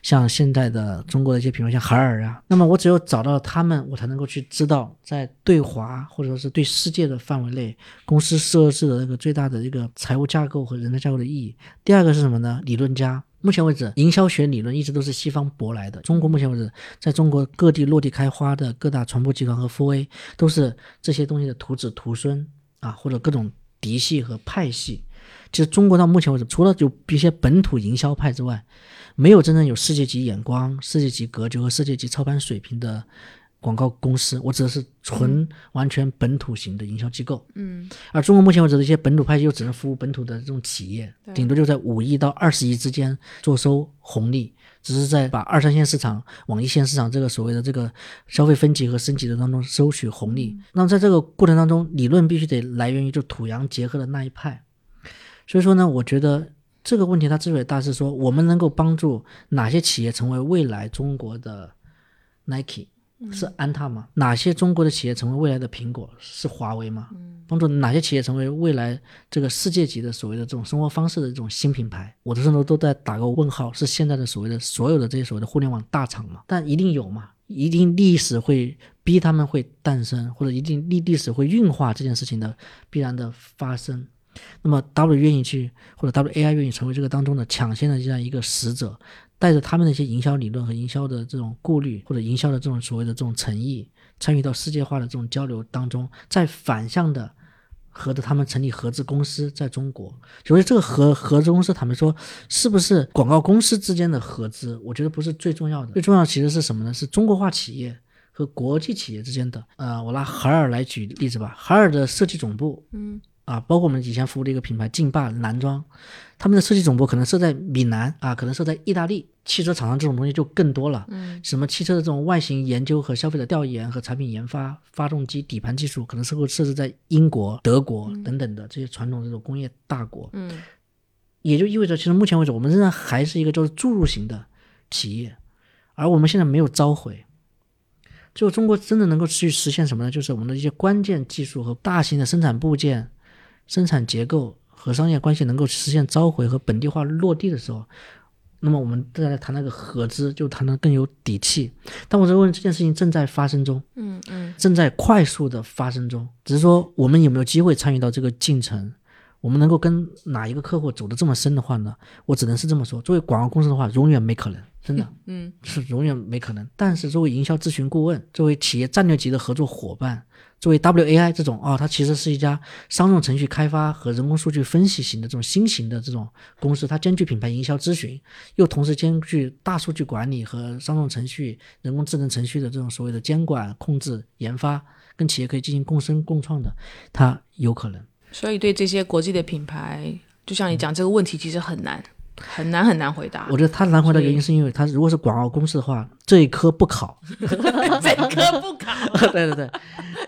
像现在的中国的一些品牌像海尔啊。那么我只有找到他们，我才能够去知道在对华或者说是对世界的范围内，公司设置的那个最大的一个财务架构和人才架构的意义。第二个是什么呢？理论家。目前为止，营销学理论一直都是西方舶来的。中国目前为止，在中国各地落地开花的各大传播集团和 4A，都是这些东西的徒子徒孙啊，或者各种嫡系和派系。其实中国到目前为止，除了有一些本土营销派之外，没有真正有世界级眼光、世界级格局和世界级操盘水平的。广告公司，我指的是纯完全本土型的营销机构。嗯，而中国目前为止的一些本土派系又只能服务本土的这种企业，顶多就在五亿到二十亿之间坐收红利，只是在把二三线市场往一线市场这个所谓的这个消费分级和升级的当中收取红利。那么在这个过程当中，理论必须得来源于就土洋结合的那一派。所以说呢，我觉得这个问题它之所以大，是说我们能够帮助哪些企业成为未来中国的 Nike。是安踏吗？哪些中国的企业成为未来的苹果？是华为吗？帮助哪些企业成为未来这个世界级的所谓的这种生活方式的这种新品牌？我的时候都在打个问号，是现在的所谓的所有的这些所谓的互联网大厂吗？但一定有嘛？一定历史会逼他们会诞生，或者一定历历史会运化这件事情的必然的发生。那么 W 愿意去，或者 WAI 愿意成为这个当中的抢先的这样一个使者。带着他们的一些营销理论和营销的这种顾虑，或者营销的这种所谓的这种诚意，参与到世界化的这种交流当中，再反向的和着他们成立合资公司在中国。所以这个合合资公司，坦白说，是不是广告公司之间的合资？我觉得不是最重要的，最重要其实是什么呢？是中国化企业和国际企业之间的。呃，我拿海尔来举例子吧，海尔的设计总部，嗯。啊，包括我们以前服务的一个品牌劲霸男装，他们的设计总部可能设在闽南啊，可能设在意大利。汽车厂商这种东西就更多了，嗯，什么汽车的这种外形研究和消费者调研和产品研发、发动机底盘技术，可能是会设置在英国、德国等等的这些传统这种工业大国，嗯，也就意味着，其实目前为止，我们仍然还是一个就是注入型的企业，而我们现在没有召回。就中国真的能够去实现什么呢？就是我们的一些关键技术和大型的生产部件。生产结构和商业关系能够实现召回和本地化落地的时候，那么我们再来谈那个合资，就谈得更有底气。但我在问这件事情正在发生中，嗯嗯，正在快速的发生中，只是说我们有没有机会参与到这个进程，我们能够跟哪一个客户走得这么深的话呢？我只能是这么说，作为广告公司的话，永远没可能，真的，嗯，是永远没可能。但是作为营销咨询顾问，作为企业战略级的合作伙伴，作为 WAI 这种啊、它其实是一家商用程序开发和人工数据分析型的这种新型的这种公司，它兼具品牌营销咨询，又同时兼具大数据管理和商用程序、人工智能程序的这种所谓的监管、控制、研发，跟企业可以进行共生共创的，它有可能。所以对这些国际的品牌，就像你讲这个问题，其实很难，很难很难回答。我觉得他难回答的原因是因为他如果是广告公司的话，这一科不考。这科不考，对对对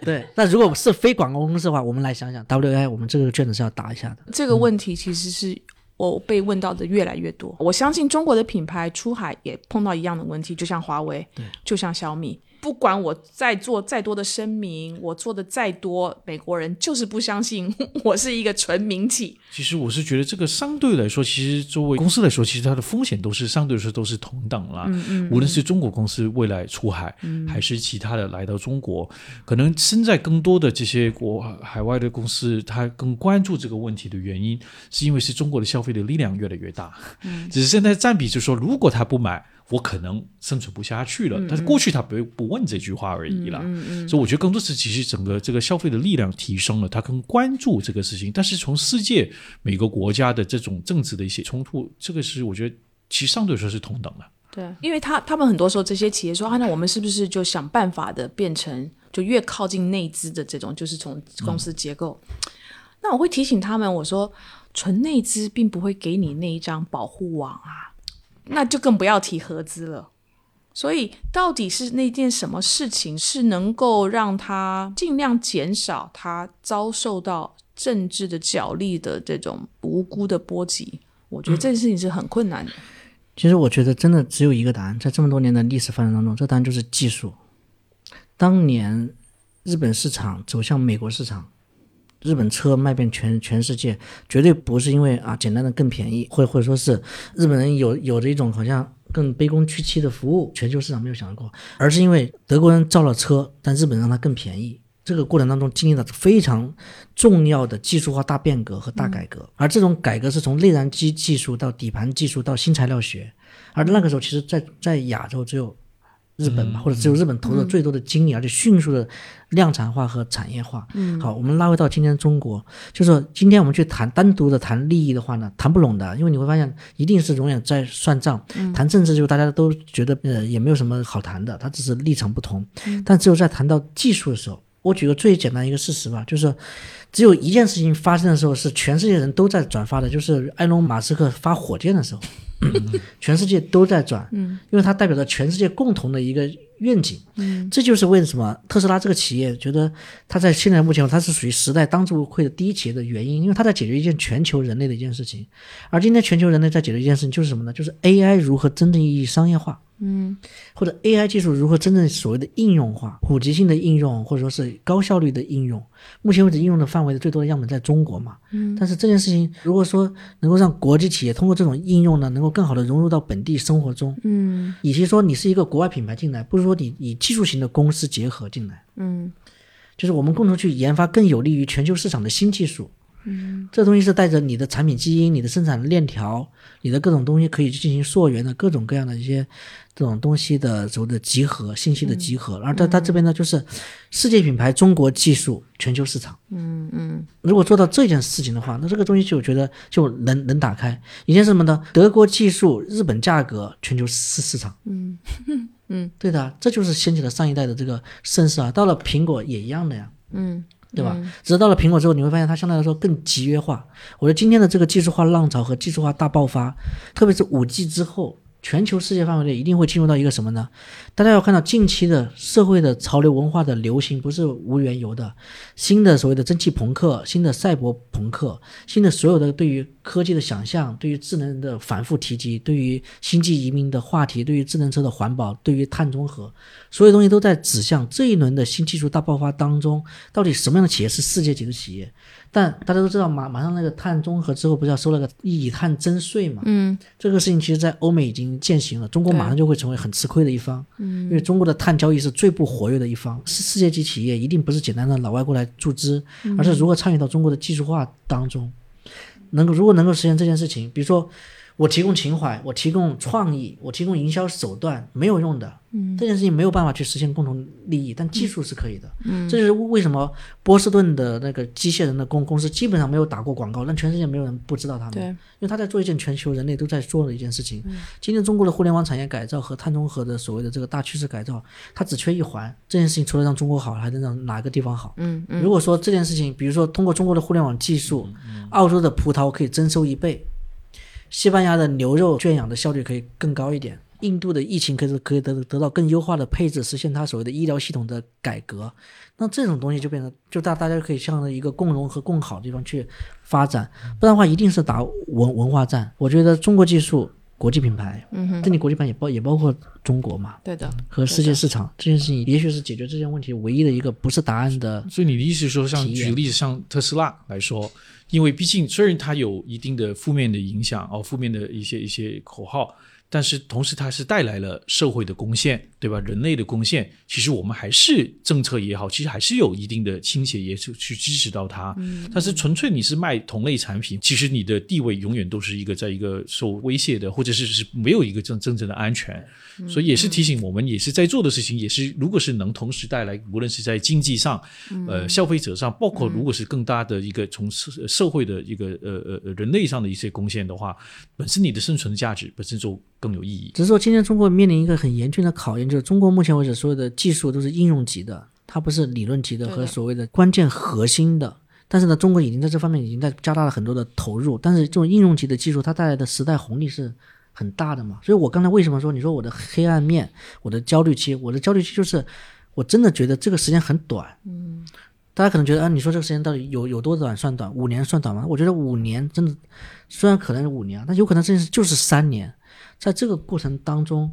对。那如果是非广告公司的话，我们来想想，WI 我们这个卷子是要答一下的。这个问题其实是我被问到的越来越多。我相信中国的品牌出海也碰到一样的问题，就像华为，就像小米。不管我再做再多的声明，我做的再多，美国人就是不相信我是一个纯民企。其实我是觉得这个相对来说，其实作为公司来说，其实它的风险都是相对来说都是同等啦。无论是中国公司未来出海，还是其他的来到中国，可能身在更多的这些国海外的公司，它更关注这个问题的原因，是因为是中国的消费的力量越来越大。只是现在占比就是说，如果他不买。我可能生存不下去了，但是过去他不不问这句话而已了，所以我觉得更多是其实整个这个消费的力量提升了，他更关注这个事情。但是从世界每个国家的这种政治的一些冲突，这个是我觉得其实相对来说是同等的。对，因为他他们很多时候这些企业说啊，那我们是不是就想办法的变成就越靠近内资的这种，就是从公司结构。那我会提醒他们，我说纯内资并不会给你那一张保护网啊。那就更不要提合资了。所以，到底是那件什么事情是能够让他尽量减少他遭受到政治的角力的这种无辜的波及？我觉得这件事情是很困难的。其实我觉得真的只有一个答案，在这么多年的历史发展当中，这答案就是技术。当年日本市场走向美国市场，日本车卖遍全全世界，绝对不是因为啊简单的更便宜，或或者说是日本人有有着一种好像更卑躬屈膝的服务，全球市场没有想过，而是因为德国人造了车，但日本让它更便宜。这个过程当中经历了非常重要的技术化大变革和大改革，而这种改革是从内燃机技术到底盘技术到新材料学，而那个时候其实在在亚洲只有日本嘛，或者只有日本投入最多的精力，而且迅速的量产化和产业化。嗯，好，我们拉回到今天中国，就是说今天我们去谈单独的谈利益的话呢，谈不拢的，因为你会发现一定是永远在算账。谈政治就大家都觉得呃也没有什么好谈的，它只是立场不同。但只有在谈到技术的时候。我举个最简单一个事实吧，就是只有一件事情发生的时候是全世界人都在转发的，就是埃隆·马斯克发火箭的时候，全世界都在转，因为它代表着全世界共同的一个愿景。这就是为什么特斯拉这个企业觉得它在现在目前它是属于时代当之无愧的第一企业的原因，因为它在解决一件全球人类的一件事情。而今天全球人类在解决一件事情就是什么呢？就是 AI 如何真正意义商业化。嗯，或者 AI 技术如何真正所谓的应用化、普及性的应用，或者说是高效率的应用？目前为止，应用的范围的最多的样本在中国嘛。嗯，但是这件事情如果说能够让国际企业通过这种应用呢，能够更好的融入到本地生活中，嗯，与其说你是一个国外品牌进来，不如说你以技术型的公司结合进来，嗯，就是我们共同去研发更有利于全球市场的新技术。嗯，这东西是带着你的产品基因、你的生产链条、你的各种东西可以去进行溯源的各种各样的一些这种东西的所谓的集合信息的集合。然后它它这边呢，就是世界品牌、中国技术、全球市场。嗯嗯，如果做到这件事情的话，那这个东西就觉得就能能打开。以前什么呢？德国技术、日本价格、全球市市场。嗯嗯，对的，这就是掀起了上一代的这个盛世啊。到了苹果也一样的呀。嗯。对吧？只是到了苹果之后，你会发现它相对来说更集约化。我觉得今天的这个技术化浪潮和技术化大爆发，特别是五 G 之后。全球世界范围内一定会进入到一个什么呢？大家要看到近期的社会的潮流文化的流行不是无缘由的，新的所谓的蒸汽朋克、新的赛博朋克、新的所有的对于科技的想象、对于智能的反复提及、对于星际移民的话题、对于智能车的环保、对于碳中和，所有东西都在指向这一轮的新技术大爆发当中，到底什么样的企业是世界级的企业？但大家都知道，马马上那个碳中和之后，不是要收那个以碳征税嘛？嗯，这个事情其实，在欧美已经践行了，中国马上就会成为很吃亏的一方。嗯，因为中国的碳交易是最不活跃的一方，世世界级企业一定不是简单的老外过来注资，而是如何参与到中国的技术化当中。能够如果能够实现这件事情，比如说我提供情怀，我提供创意，我提供营销手段，没有用的。嗯，这件事情没有办法去实现共同利益，但技术是可以的。嗯，这就是为什么波士顿的那个机械人的公公司基本上没有打过广告，让全世界没有人不知道他们。对，因为他在做一件全球人类都在做的一件事情。今天中国的互联网产业改造和碳中和的所谓的这个大趋势改造，它只缺一环。这件事情除了让中国好，还能让哪个地方好？嗯嗯，如果说这件事情，比如说通过中国的互联网技术，澳洲的葡萄可以增收一倍，西班牙的牛肉圈养的效率可以更高一点，印度的疫情可以可以得得到更优化的配置，实现它所谓的医疗系统的改革。那这种东西就变成就大大家可以向着一个共荣和共好的地方去发展，不然的话一定是打文文化战。我觉得中国技术、国际品牌，嗯哼，这里国际品牌也包也包括中国嘛，对的，和世界市场这件事情，也许是解决这些问题唯一的一个不是答案的。所以你的意思是说，像举个例子，像特斯拉来说，因为毕竟虽然它有一定的负面的影响哦，负面的一些一些口号，但是同时它是带来了社会的贡献，对吧？人类的贡献，其实我们还是政策也好，其实还是有一定的倾斜，也是去支持到它。但是纯粹你是卖同类产品，其实你的地位永远都是一个在一个受威胁的，或者是是没有一个真真正的安全。所以也是提醒我们，也是在做的事情，也是如果是能同时带来，无论是在经济上，呃，消费者上，包括如果是更大的一个从社社会的一个呃呃呃人类上的一些贡献的话，本身你的生存价值本身就更有意义。只是说今天中国面临一个很严峻的考验，就是中国目前为止所有的技术都是应用级的，它不是理论级的和所谓的关键核心的。但是呢，中国已经在这方面已经在加大了很多的投入，但是这种应用级的技术它带来的时代红利是很大的嘛。所以我刚才为什么说你说我的黑暗面，我的焦虑期，我的焦虑期就是我真的觉得这个时间很短。嗯，大家可能觉得啊，你说这个时间到底有有多短算短？五年算短吗？我觉得五年真的虽然可能是五年，但有可能这件事就是三年。在这个过程当中，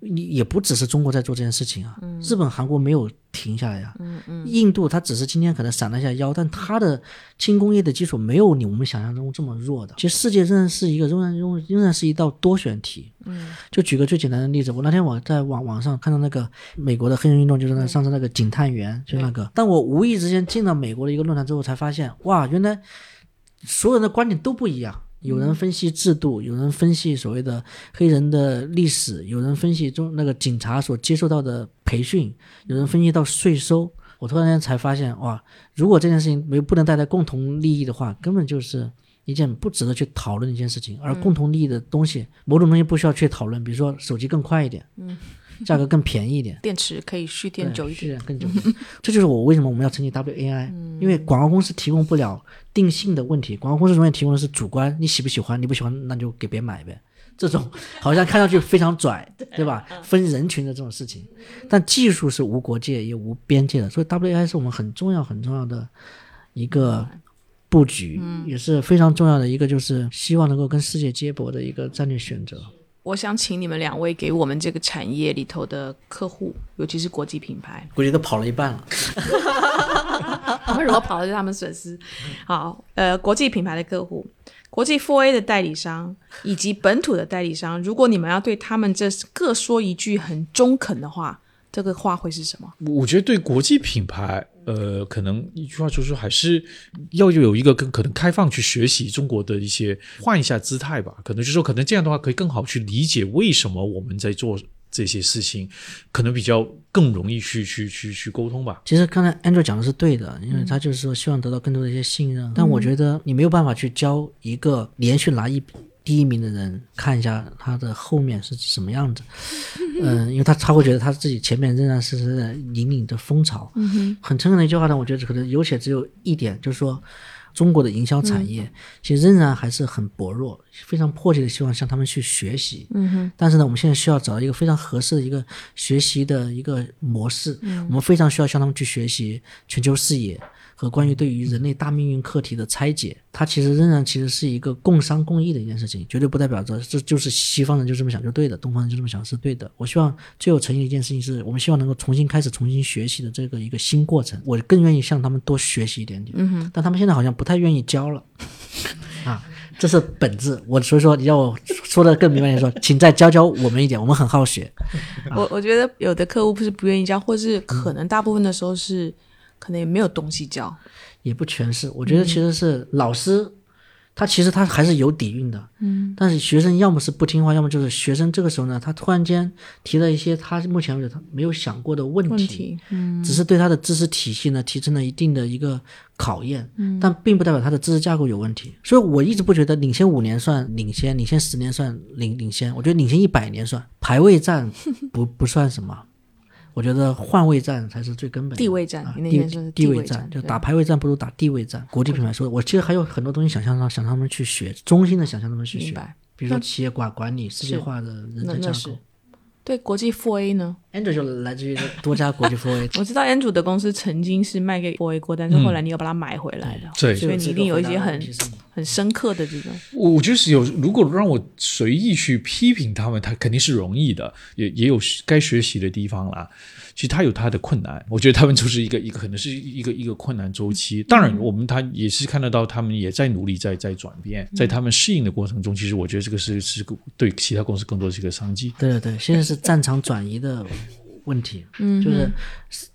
你也不只是中国在做这件事情啊，日本、韩国没有停下来呀、印度它只是今天可能闪了一下腰，但它的轻工业的基础没有你我们想象中这么弱的。其实世界仍然是一个仍然仍仍然是一道多选题。嗯，就举个最简单的例子，我那天我在网网上看到那个美国的黑人运动，就是那上次那个警探员，就那个，但我无意之间进了美国的一个论坛之后，才发现哇，原来所有人的观点都不一样。有人分析制度，有人分析所谓的黑人的历史，有人分析中那个警察所接受到的培训，有人分析到税收。我突然间才发现，哇，如果这件事情没不能带来共同利益的话，根本就是一件不值得去讨论的一件事情。而共同利益的东西，某种东西不需要去讨论，比如说手机更快一点，嗯，价格更便宜一点，电池可以续电久一点。是更久一点。这就是我为什么我们要成立 WAI，、因为广告公司提供不了定性的问题，广告公司永远提供的是主观，你喜不喜欢，你不喜欢那就给别买呗。这种好像看上去非常拽，对吧？分人群的这种事情，但技术是无国界也无边界的，所以 WAI 是我们很重要很重要的一个布局，也是非常重要的一个，就是希望能够跟世界接驳的一个战略选择。我想请你们两位给我们这个产业里头的客户，尤其是国际品牌，估计都跑了一半了。他们如果跑了，就是他们损失。好，呃，国际品牌的客户、国际 4A 的代理商以及本土的代理商，如果你们要对他们这各说一句很中肯的话，这个话会是什么？我觉得对国际品牌，呃，可能一句话就是说，还是要有一个更可能开放去学习中国的一些换一下姿态吧。可能就是说，可能这样的话可以更好去理解为什么我们在做这些事情，可能比较更容易去去去去沟通吧。其实刚才 Andrew 讲的是对的，因为他就是说希望得到更多的一些信任。但我觉得你没有办法去教一个连续拿一第一名的人看一下他的后面是什么样子，嗯，因为他他会觉得他自己前面仍然是在引领着风潮。嗯很诚恳的一句话呢，我觉得可能有且只有一点，就是说。中国的营销产业其实仍然还是很薄弱，非常迫切的希望向他们去学习。嗯哼。但是呢，我们现在需要找到一个非常合适的一个学习的一个模式。嗯。我们非常需要向他们去学习全球视野和关于对于人类大命运课题的拆解。它其实仍然其实是一个共商共议的一件事情，绝对不代表着这就是西方人就这么想就对的，东方人就这么想是对的。我希望最有诚意的一件事情是我们希望能够重新开始、重新学习的这个一个新过程。我更愿意向他们多学习一点点。嗯哼。但他们现在好像不太愿意教了。啊，这是本质。我所以说，你要我说的更明白一点说，请再教教我们一点，我们很好学。我我觉得有的客户不是不愿意教，或是可能大部分的时候是可能也没有东西教。也不全是，我觉得其实是老师他其实他还是有底蕴的，嗯，但是学生要么是不听话，要么就是学生这个时候呢，他突然间提了一些他目前为止他没有想过的问题，问题，嗯，只是对他的知识体系呢提升了一定的一个考验，嗯，但并不代表他的知识架构有问题。所以我一直不觉得领先五年算领先，领先十年算领领先，我觉得领先一百年算排位战不不算什么。我觉得换位战才是最根本的地位战啊地地地位战，就打排位战不如打地位战。国际品牌说，我其实还有很多东西想向他想让他们去学，衷心的想向他们去学，比如说企业管管理、世界化的人才架构。对国际 Four A 呢？Andrew 就来自于多家国际 f o 我知道 Andrew 的公司曾经是卖给 Four A 过，但是后来你又把它买回来的，对所以你一定有一些很很深刻的这种。我我觉得是有，如果让我随意去批评他们，他肯定是容易的，也也有该学习的地方啦。其实它有它的困难，我觉得他们就是一个一个可能是一个一个困难周期。当然，我们他也是看得到他们也在努力，在在转变，在他们适应的过程中，其实我觉得这个是是个对其他公司更多是一个商机。对对对，现在是战场转移的问题，嗯，就是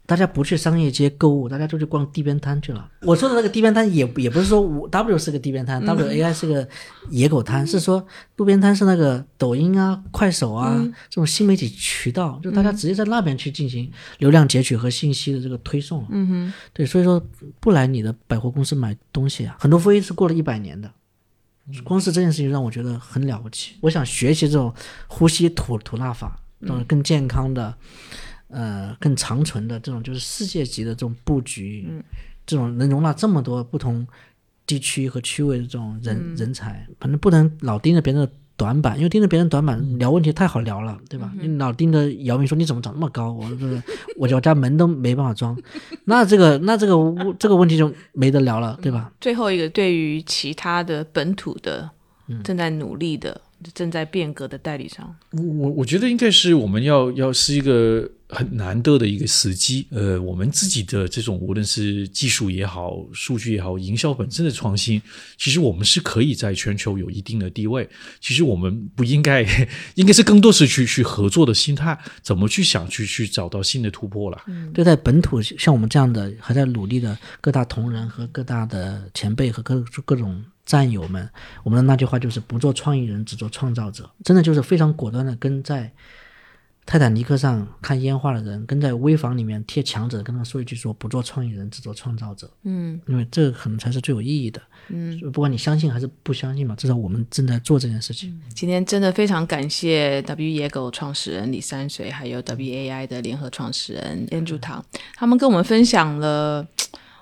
大家不去商业街购物，大家就去逛地边摊去了。我说的那个地边摊也也不是说我 W 是个地边摊、w A I 是个野狗摊，是说路边摊是那个抖音啊、快手啊、这种新媒体渠道，就大家直接在那边去进行流量截取和信息的这个推送。嗯哼，对，所以说不来你的百货公司买东西啊，很多非是过了一百年的。光是这件事情让我觉得很了不起。我想学习这种呼吸吐吐纳法，这种更健康的、呃更长存的这种就是世界级的这种布局，这种能容纳这么多不同地区和区位的这种人、人才，反正不能老盯着别人的。短板，因为盯着别人短板聊问题太好聊了，对吧？你老盯着姚明说你怎么长那么高，我这个我我家门都没办法装，那这个那这个屋这个问题就没得聊了，对吧？最后一个，对于其他的本土的正在努力的、正在变革的代理商，我我我觉得应该是我们要要是一个很难得的一个时机，呃，我们自己的这种无论是技术也好、数据也好、营销本身的创新，其实我们是可以在全球有一定的地位。其实我们不应该，应该是更多是去去合作的心态，怎么去想去去找到新的突破了。对待本土像我们这样的还在努力的各大同仁和各大的前辈和各各种战友们，我们的那句话就是不做创意人，只做创造者。真的就是非常果断的跟在泰坦尼克上看烟花的人，跟在危房里面贴墙纸跟他说一句说不做创意人，只做创造者。嗯，因为这个可能才是最有意义的。嗯，不管你相信还是不相信嘛，至少我们正在做这件事情。今天真的非常感谢 W 野狗创始人李三水，还有 WAI 的联合创始人 Andrew 唐，他们跟我们分享了，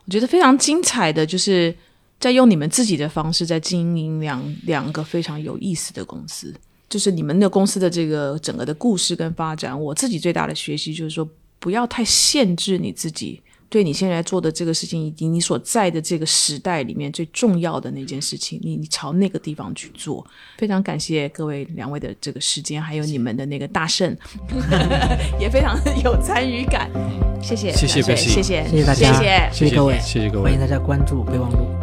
我觉得非常精彩的，就是在用你们自己的方式在经营两两个非常有意思的公司。就是你们的公司的这个整个的故事跟发展，我自己最大的学习就是说，不要太限制你自己。对你现在做的这个事情，以及你所在的这个时代里面最重要的那件事情，你你朝那个地方去做。非常感谢各位两位的这个时间，还有你们的那个大胜，也非常有参与感。谢谢，谢谢谢谢，谢谢大家，谢谢。谢各位，谢谢各位欢迎大家关注备忘录。